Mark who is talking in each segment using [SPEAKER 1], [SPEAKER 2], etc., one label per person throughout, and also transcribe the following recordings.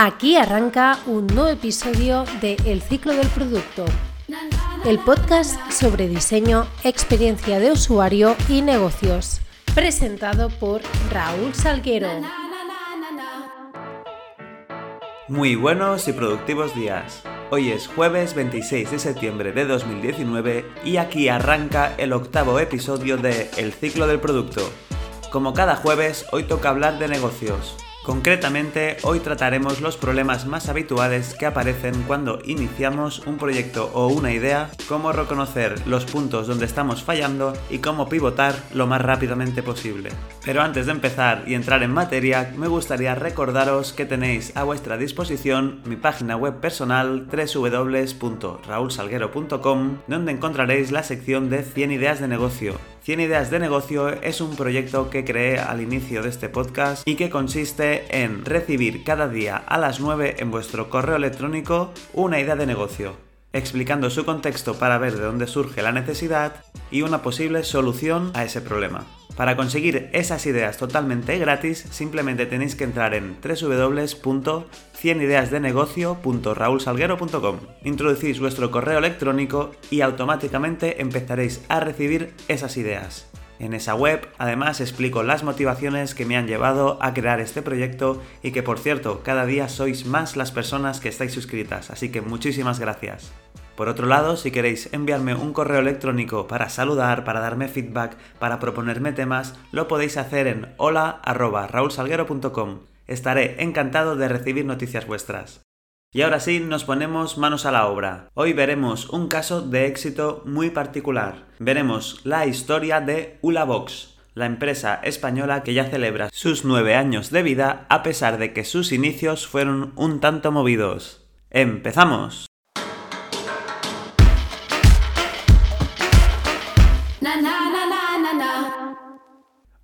[SPEAKER 1] Aquí arranca un nuevo episodio de El ciclo del producto, el podcast sobre diseño, experiencia de usuario y negocios, presentado por Raúl Salguero.
[SPEAKER 2] Muy buenos y productivos días. Hoy es jueves 26 de septiembre de 2019 y aquí arranca el octavo episodio de El ciclo del producto. Como cada jueves, hoy toca hablar de negocios. Concretamente, hoy trataremos los problemas más habituales que aparecen cuando iniciamos un proyecto o una idea, cómo reconocer los puntos donde estamos fallando y cómo pivotar lo más rápidamente posible. Pero antes de empezar y entrar en materia, me gustaría recordaros que tenéis a vuestra disposición mi página web personal www.raulsalguero.com, donde encontraréis la sección de 100 ideas de negocio 100 ideas de negocio es un proyecto que creé al inicio de este podcast y que consiste en recibir cada día a las 9 en vuestro correo electrónico una idea de negocio, explicando su contexto para ver de dónde surge la necesidad y una posible solución a ese problema. Para conseguir esas ideas totalmente gratis, simplemente tenéis que entrar en www.100ideasdenegocio.raulsalguero.com. Introducís vuestro correo electrónico y automáticamente empezaréis a recibir esas ideas. En esa web, además, explico las motivaciones que me han llevado a crear este proyecto y que, por cierto, cada día sois más las personas que estáis suscritas, así que muchísimas gracias. Por otro lado, si queréis enviarme un correo electrónico para saludar, para darme feedback, para proponerme temas, lo podéis hacer en hola.raulsalguero.com. Estaré encantado de recibir noticias vuestras. Y ahora sí, nos ponemos manos a la obra. Hoy veremos un caso de éxito muy particular. Veremos la historia de Ulabox, la empresa española que ya celebra sus nueve años de vida a pesar de que sus inicios fueron un tanto movidos. ¡Empezamos!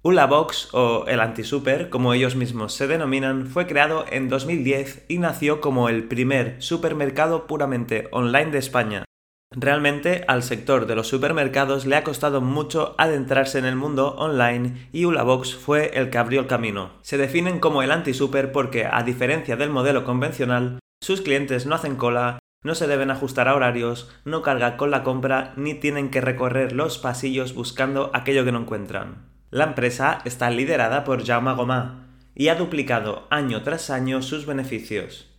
[SPEAKER 2] Ulabox o el Antisuper, como ellos mismos se denominan, fue creado en 2010 y nació como el primer supermercado puramente online de España. Realmente al sector de los supermercados le ha costado mucho adentrarse en el mundo online y Ulabox fue el que abrió el camino. Se definen como el antisuper porque, a diferencia del modelo convencional, sus clientes no hacen cola, no se deben ajustar a horarios, no cargan con la compra ni tienen que recorrer los pasillos buscando aquello que no encuentran. La empresa está liderada por Jaume Gomá y ha duplicado año tras año sus beneficios.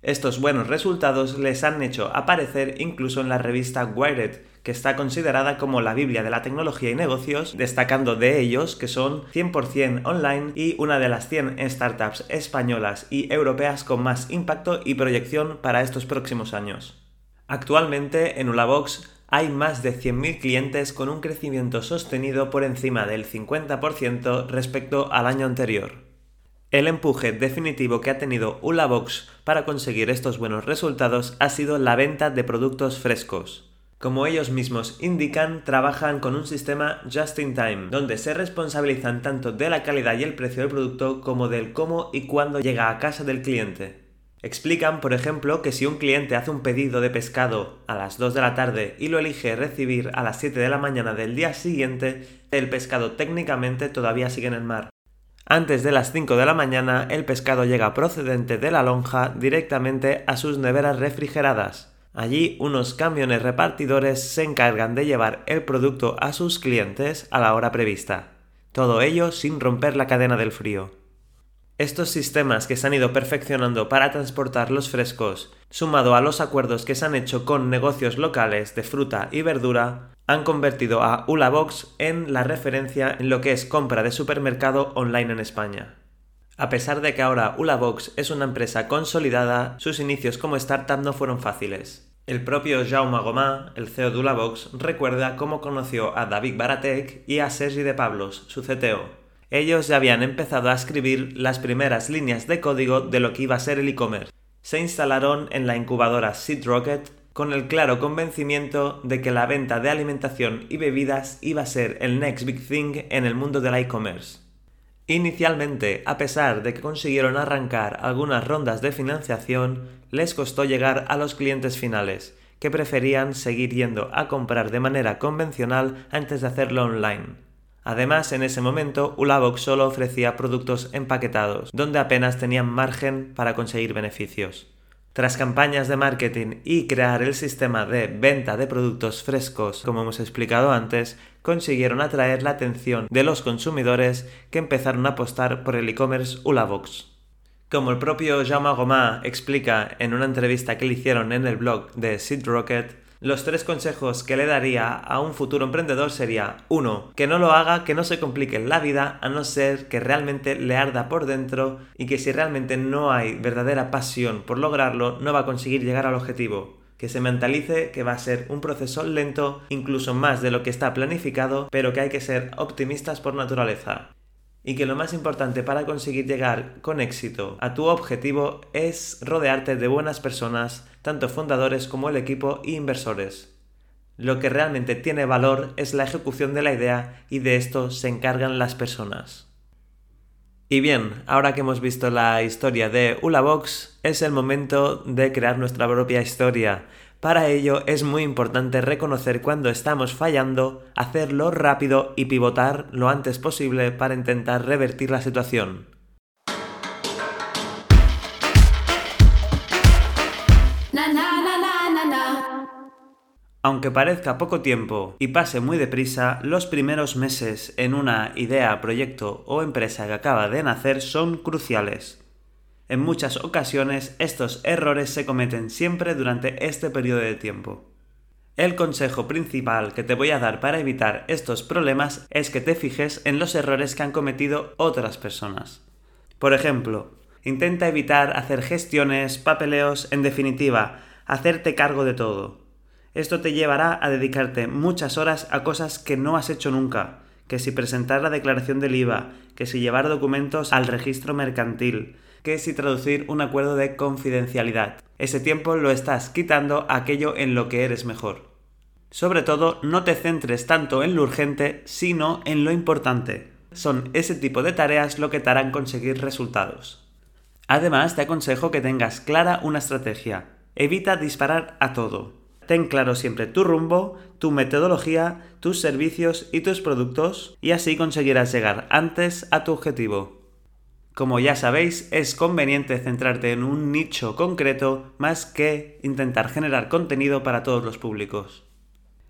[SPEAKER 2] Estos buenos resultados les han hecho aparecer incluso en la revista Wired, que está considerada como la Biblia de la tecnología y negocios, destacando de ellos que son 100% online y una de las 100 startups españolas y europeas con más impacto y proyección para estos próximos años. Actualmente en Ulabox hay más de 100.000 clientes con un crecimiento sostenido por encima del 50% respecto al año anterior. El empuje definitivo que ha tenido Ulabox para conseguir estos buenos resultados ha sido la venta de productos frescos. Como ellos mismos indican, trabajan con un sistema just in time, donde se responsabilizan tanto de la calidad y el precio del producto como del cómo y cuándo llega a casa del cliente. Explican, por ejemplo, que si un cliente hace un pedido de pescado a las 2 de la tarde y lo elige recibir a las 7 de la mañana del día siguiente, el pescado técnicamente todavía sigue en el mar. Antes de las 5 de la mañana, el pescado llega procedente de la lonja directamente a sus neveras refrigeradas. Allí unos camiones repartidores se encargan de llevar el producto a sus clientes a la hora prevista. Todo ello sin romper la cadena del frío. Estos sistemas que se han ido perfeccionando para transportar los frescos, sumado a los acuerdos que se han hecho con negocios locales de fruta y verdura, han convertido a Ulabox en la referencia en lo que es compra de supermercado online en España. A pesar de que ahora Ulabox es una empresa consolidada, sus inicios como startup no fueron fáciles. El propio Jaume Gomá, el CEO de Ulabox, recuerda cómo conoció a David Baratek y a Sergi de Pablos, su CTO, ellos ya habían empezado a escribir las primeras líneas de código de lo que iba a ser el e-commerce. Se instalaron en la incubadora Seed Rocket con el claro convencimiento de que la venta de alimentación y bebidas iba a ser el next big thing en el mundo del e-commerce. Inicialmente, a pesar de que consiguieron arrancar algunas rondas de financiación, les costó llegar a los clientes finales, que preferían seguir yendo a comprar de manera convencional antes de hacerlo online. Además, en ese momento, Ulabox solo ofrecía productos empaquetados, donde apenas tenían margen para conseguir beneficios. Tras campañas de marketing y crear el sistema de venta de productos frescos, como hemos explicado antes, consiguieron atraer la atención de los consumidores que empezaron a apostar por el e-commerce Ulabox. Como el propio Jaume Gomá explica en una entrevista que le hicieron en el blog de Seed Rocket, los tres consejos que le daría a un futuro emprendedor sería 1. Que no lo haga, que no se complique la vida, a no ser que realmente le arda por dentro y que si realmente no hay verdadera pasión por lograrlo, no va a conseguir llegar al objetivo que se mentalice que va a ser un proceso lento, incluso más de lo que está planificado, pero que hay que ser optimistas por naturaleza. Y que lo más importante para conseguir llegar con éxito a tu objetivo es rodearte de buenas personas tanto fundadores como el equipo e inversores. Lo que realmente tiene valor es la ejecución de la idea y de esto se encargan las personas. Y bien, ahora que hemos visto la historia de Ulabox, es el momento de crear nuestra propia historia. Para ello es muy importante reconocer cuando estamos fallando, hacerlo rápido y pivotar lo antes posible para intentar revertir la situación. Aunque parezca poco tiempo y pase muy deprisa, los primeros meses en una idea, proyecto o empresa que acaba de nacer son cruciales. En muchas ocasiones estos errores se cometen siempre durante este periodo de tiempo. El consejo principal que te voy a dar para evitar estos problemas es que te fijes en los errores que han cometido otras personas. Por ejemplo, intenta evitar hacer gestiones, papeleos, en definitiva, hacerte cargo de todo. Esto te llevará a dedicarte muchas horas a cosas que no has hecho nunca, que si presentar la declaración del IVA, que si llevar documentos al registro mercantil, que si traducir un acuerdo de confidencialidad. Ese tiempo lo estás quitando a aquello en lo que eres mejor. Sobre todo, no te centres tanto en lo urgente, sino en lo importante. Son ese tipo de tareas lo que te harán conseguir resultados. Además, te aconsejo que tengas clara una estrategia. Evita disparar a todo. Ten claro siempre tu rumbo, tu metodología, tus servicios y tus productos y así conseguirás llegar antes a tu objetivo. Como ya sabéis, es conveniente centrarte en un nicho concreto más que intentar generar contenido para todos los públicos.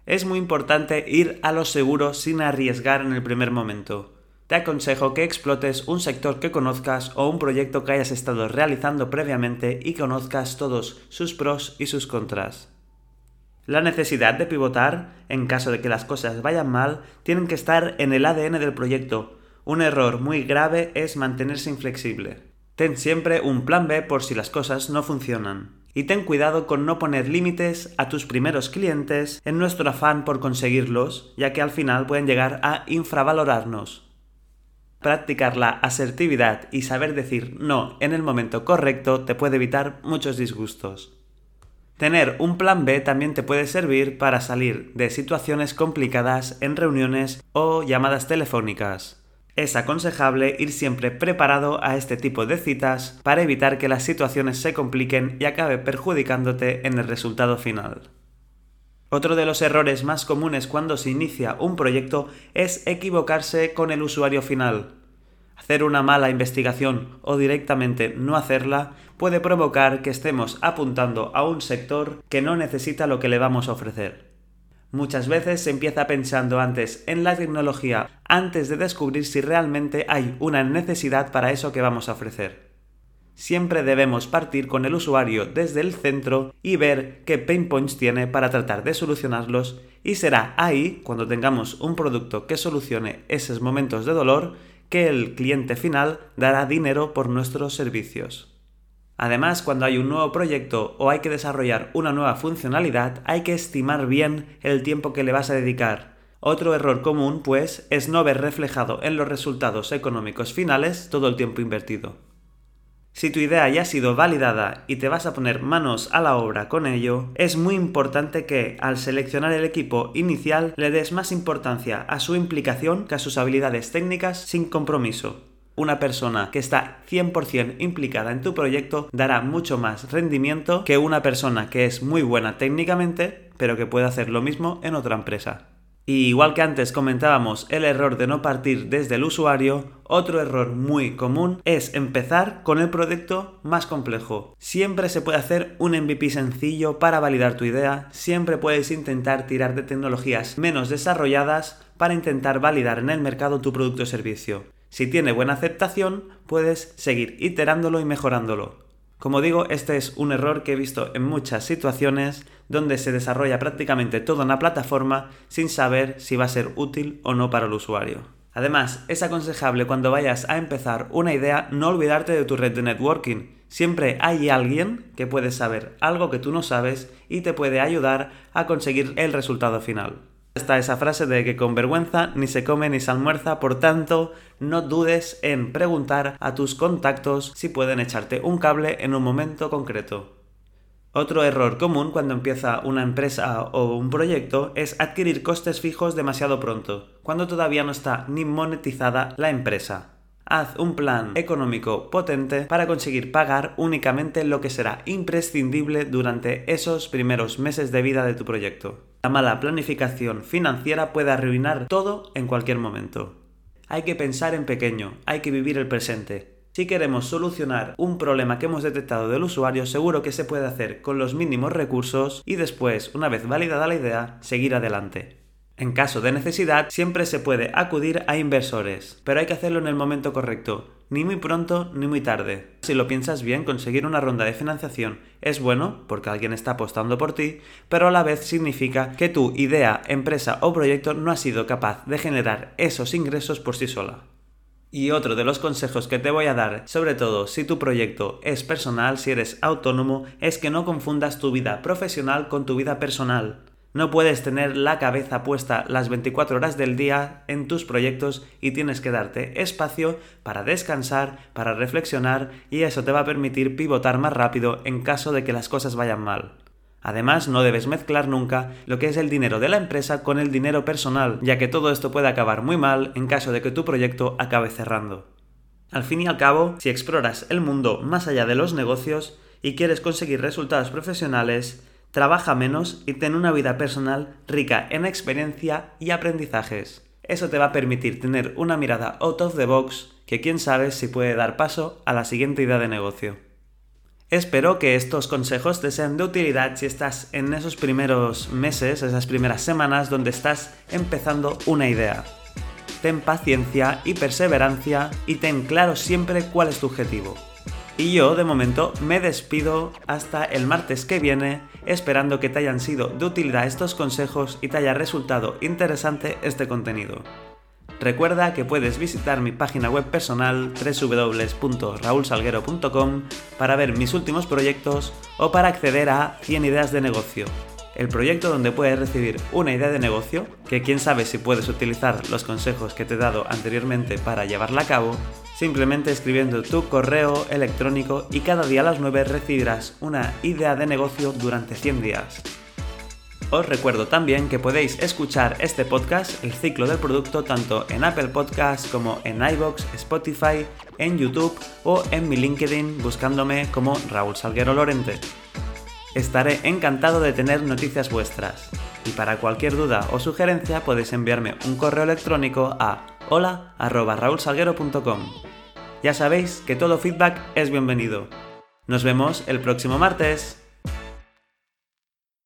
[SPEAKER 2] Es muy importante ir a lo seguro sin arriesgar en el primer momento. Te aconsejo que explotes un sector que conozcas o un proyecto que hayas estado realizando previamente y conozcas todos sus pros y sus contras. La necesidad de pivotar, en caso de que las cosas vayan mal, tienen que estar en el ADN del proyecto. Un error muy grave es mantenerse inflexible. Ten siempre un plan B por si las cosas no funcionan. Y ten cuidado con no poner límites a tus primeros clientes en nuestro afán por conseguirlos, ya que al final pueden llegar a infravalorarnos. Practicar la asertividad y saber decir no en el momento correcto te puede evitar muchos disgustos. Tener un plan B también te puede servir para salir de situaciones complicadas en reuniones o llamadas telefónicas. Es aconsejable ir siempre preparado a este tipo de citas para evitar que las situaciones se compliquen y acabe perjudicándote en el resultado final. Otro de los errores más comunes cuando se inicia un proyecto es equivocarse con el usuario final. Hacer una mala investigación o directamente no hacerla puede provocar que estemos apuntando a un sector que no necesita lo que le vamos a ofrecer. Muchas veces se empieza pensando antes en la tecnología antes de descubrir si realmente hay una necesidad para eso que vamos a ofrecer. Siempre debemos partir con el usuario desde el centro y ver qué pain points tiene para tratar de solucionarlos y será ahí, cuando tengamos un producto que solucione esos momentos de dolor, que el cliente final dará dinero por nuestros servicios. Además, cuando hay un nuevo proyecto o hay que desarrollar una nueva funcionalidad, hay que estimar bien el tiempo que le vas a dedicar. Otro error común, pues, es no ver reflejado en los resultados económicos finales todo el tiempo invertido. Si tu idea ya ha sido validada y te vas a poner manos a la obra con ello, es muy importante que, al seleccionar el equipo inicial, le des más importancia a su implicación que a sus habilidades técnicas sin compromiso. Una persona que está 100% implicada en tu proyecto dará mucho más rendimiento que una persona que es muy buena técnicamente, pero que puede hacer lo mismo en otra empresa. Y igual que antes comentábamos el error de no partir desde el usuario, otro error muy común es empezar con el proyecto más complejo. Siempre se puede hacer un MVP sencillo para validar tu idea, siempre puedes intentar tirar de tecnologías menos desarrolladas para intentar validar en el mercado tu producto o servicio. Si tiene buena aceptación, puedes seguir iterándolo y mejorándolo. Como digo, este es un error que he visto en muchas situaciones donde se desarrolla prácticamente toda una plataforma sin saber si va a ser útil o no para el usuario. Además, es aconsejable cuando vayas a empezar una idea no olvidarte de tu red de networking. Siempre hay alguien que puede saber algo que tú no sabes y te puede ayudar a conseguir el resultado final está esa frase de que con vergüenza ni se come ni se almuerza, por tanto, no dudes en preguntar a tus contactos si pueden echarte un cable en un momento concreto. Otro error común cuando empieza una empresa o un proyecto es adquirir costes fijos demasiado pronto, cuando todavía no está ni monetizada la empresa. Haz un plan económico potente para conseguir pagar únicamente lo que será imprescindible durante esos primeros meses de vida de tu proyecto. La mala planificación financiera puede arruinar todo en cualquier momento. Hay que pensar en pequeño, hay que vivir el presente. Si queremos solucionar un problema que hemos detectado del usuario, seguro que se puede hacer con los mínimos recursos y después, una vez validada la idea, seguir adelante. En caso de necesidad, siempre se puede acudir a inversores, pero hay que hacerlo en el momento correcto, ni muy pronto ni muy tarde. Si lo piensas bien, conseguir una ronda de financiación es bueno porque alguien está apostando por ti, pero a la vez significa que tu idea, empresa o proyecto no ha sido capaz de generar esos ingresos por sí sola. Y otro de los consejos que te voy a dar, sobre todo si tu proyecto es personal, si eres autónomo, es que no confundas tu vida profesional con tu vida personal. No puedes tener la cabeza puesta las 24 horas del día en tus proyectos y tienes que darte espacio para descansar, para reflexionar y eso te va a permitir pivotar más rápido en caso de que las cosas vayan mal. Además, no debes mezclar nunca lo que es el dinero de la empresa con el dinero personal, ya que todo esto puede acabar muy mal en caso de que tu proyecto acabe cerrando. Al fin y al cabo, si exploras el mundo más allá de los negocios y quieres conseguir resultados profesionales, trabaja menos y ten una vida personal rica en experiencia y aprendizajes. Eso te va a permitir tener una mirada out of the box que quién sabe si puede dar paso a la siguiente idea de negocio. Espero que estos consejos te sean de utilidad si estás en esos primeros meses, esas primeras semanas donde estás empezando una idea. Ten paciencia y perseverancia y ten claro siempre cuál es tu objetivo. Y yo, de momento, me despido hasta el martes que viene, esperando que te hayan sido de utilidad estos consejos y te haya resultado interesante este contenido. Recuerda que puedes visitar mi página web personal www.raulsalguero.com para ver mis últimos proyectos o para acceder a 100 ideas de negocio, el proyecto donde puedes recibir una idea de negocio, que quién sabe si puedes utilizar los consejos que te he dado anteriormente para llevarla a cabo, simplemente escribiendo tu correo electrónico y cada día a las 9 recibirás una idea de negocio durante 100 días. Os recuerdo también que podéis escuchar este podcast, el ciclo del producto, tanto en Apple Podcasts como en iBox, Spotify, en YouTube o en mi LinkedIn buscándome como Raúl Salguero Lorente. Estaré encantado de tener noticias vuestras. Y para cualquier duda o sugerencia podéis enviarme un correo electrónico a hola.raulsalguero.com. Ya sabéis que todo feedback es bienvenido. Nos vemos el próximo martes.